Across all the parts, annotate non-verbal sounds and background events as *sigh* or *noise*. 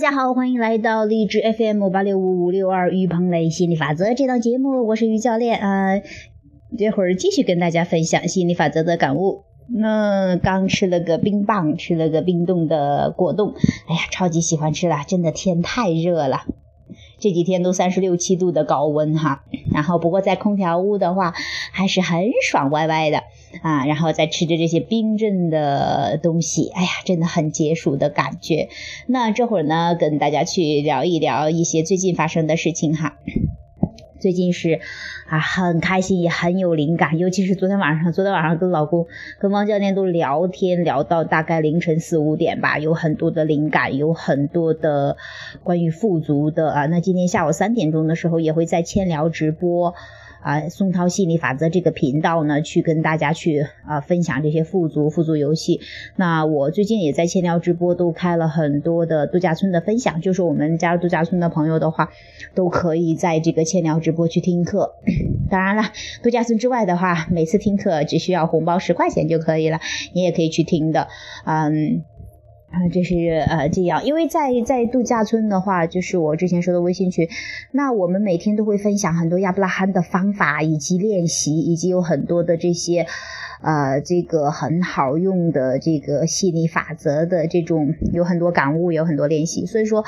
大家好，欢迎来到励志 FM 八六五五六二于鹏雷心理法则这档节目，我是于教练啊。这会儿继续跟大家分享心理法则的感悟。那刚吃了个冰棒，吃了个冰冻的果冻，哎呀，超级喜欢吃了，真的天太热了。这几天都三十六七度的高温哈，然后不过在空调屋的话还是很爽歪歪的啊，然后再吃着这些冰镇的东西，哎呀，真的很解暑的感觉。那这会儿呢，跟大家去聊一聊一些最近发生的事情哈。最近是啊，很开心，也很有灵感。尤其是昨天晚上，昨天晚上跟老公、跟汪教练都聊天，聊到大概凌晨四五点吧，有很多的灵感，有很多的关于富足的啊。那今天下午三点钟的时候，也会在千聊直播。啊，宋涛心理法则这个频道呢，去跟大家去啊分享这些富足富足游戏。那我最近也在千聊直播都开了很多的度假村的分享，就是我们加入度假村的朋友的话，都可以在这个千聊直播去听课。*laughs* 当然了，度假村之外的话，每次听课只需要红包十块钱就可以了，你也可以去听的，嗯。啊，就是呃这样，因为在在度假村的话，就是我之前说的微信群，那我们每天都会分享很多亚布拉罕的方法以及练习，以及有很多的这些，呃，这个很好用的这个吸引力法则的这种，有很多感悟，有很多练习，所以说。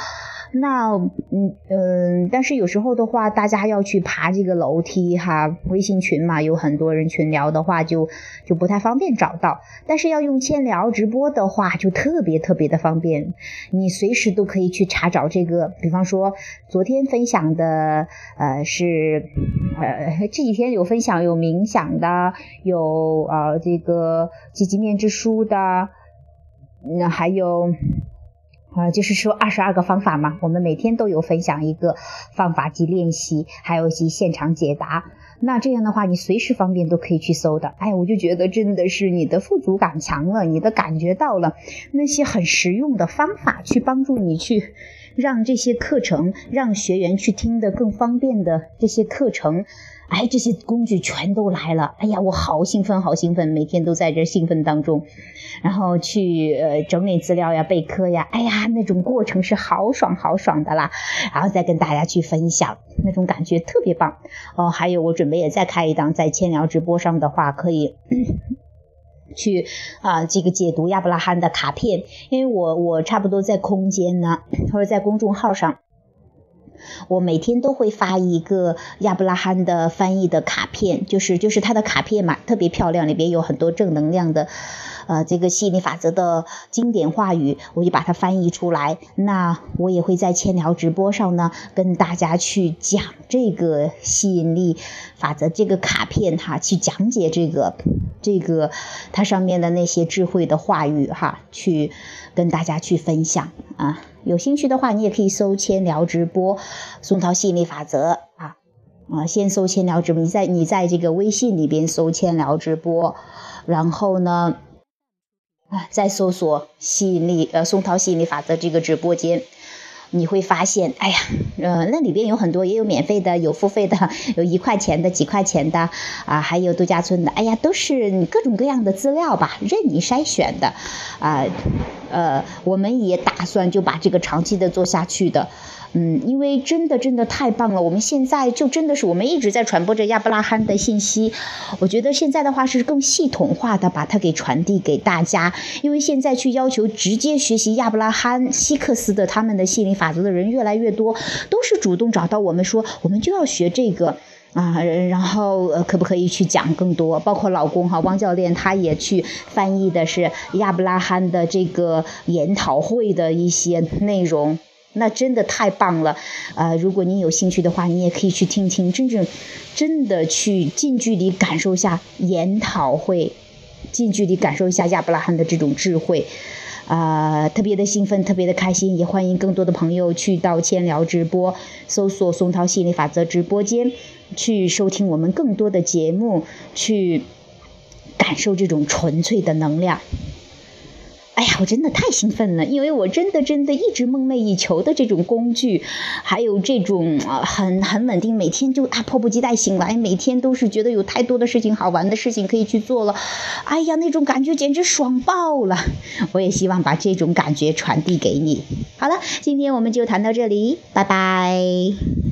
那嗯嗯，但是有时候的话，大家要去爬这个楼梯哈，微信群嘛，有很多人群聊的话，就就不太方便找到。但是要用千聊直播的话，就特别特别的方便，你随时都可以去查找这个。比方说，昨天分享的呃是呃这几天有分享有冥想的，有呃这个积极面之书的，那还有。啊，就是说二十二个方法嘛，我们每天都有分享一个方法及练习，还有及现场解答。那这样的话，你随时方便都可以去搜的。哎，我就觉得真的是你的富足感强了，你的感觉到了那些很实用的方法，去帮助你去让这些课程，让学员去听得更方便的这些课程。哎，这些工具全都来了！哎呀，我好兴奋，好兴奋，每天都在这兴奋当中，然后去呃整理资料呀、备课呀，哎呀，那种过程是好爽好爽的啦！然后再跟大家去分享，那种感觉特别棒哦。还有，我准备也再开一档在千聊直播上的话，可以 *clears throat* 去啊这个解读亚伯拉罕的卡片，因为我我差不多在空间呢，或者在公众号上。我每天都会发一个亚伯拉罕的翻译的卡片，就是就是他的卡片嘛，特别漂亮，里边有很多正能量的，呃，这个吸引力法则的经典话语，我就把它翻译出来。那我也会在千聊直播上呢，跟大家去讲这个吸引力法则这个卡片哈，去讲解这个这个它上面的那些智慧的话语哈，去跟大家去分享啊。有兴趣的话，你也可以搜“千聊直播”，松涛吸引力法则啊啊，先搜“千聊直播”，你在你在这个微信里边搜“千聊直播”，然后呢，啊，再搜索“吸引力”呃，松涛吸引力法则这个直播间。你会发现，哎呀，呃，那里边有很多，也有免费的，有付费的，*laughs* 有一块钱的，几块钱的，啊，还有度假村的，哎呀，都是各种各样的资料吧，任你筛选的，啊，呃，我们也打算就把这个长期的做下去的。嗯，因为真的真的太棒了，我们现在就真的是我们一直在传播着亚伯拉罕的信息，我觉得现在的话是更系统化的把它给传递给大家，因为现在去要求直接学习亚伯拉罕、希克斯的他们的心理法则的人越来越多，都是主动找到我们说，我们就要学这个啊，然后呃可不可以去讲更多？包括老公哈汪教练他也去翻译的是亚伯拉罕的这个研讨会的一些内容。那真的太棒了，呃，如果您有兴趣的话，你也可以去听听，真正真的去近距离感受一下研讨会，近距离感受一下亚伯拉罕的这种智慧，啊，特别的兴奋，特别的开心，也欢迎更多的朋友去到千聊直播，搜索松涛心理法则直播间，去收听我们更多的节目，去感受这种纯粹的能量。哎呀，我真的太兴奋了，因为我真的真的一直梦寐以求的这种工具，还有这种啊很很稳定，每天就啊迫不及待醒来，每天都是觉得有太多的事情好玩的事情可以去做了，哎呀，那种感觉简直爽爆了！我也希望把这种感觉传递给你。好了，今天我们就谈到这里，拜拜。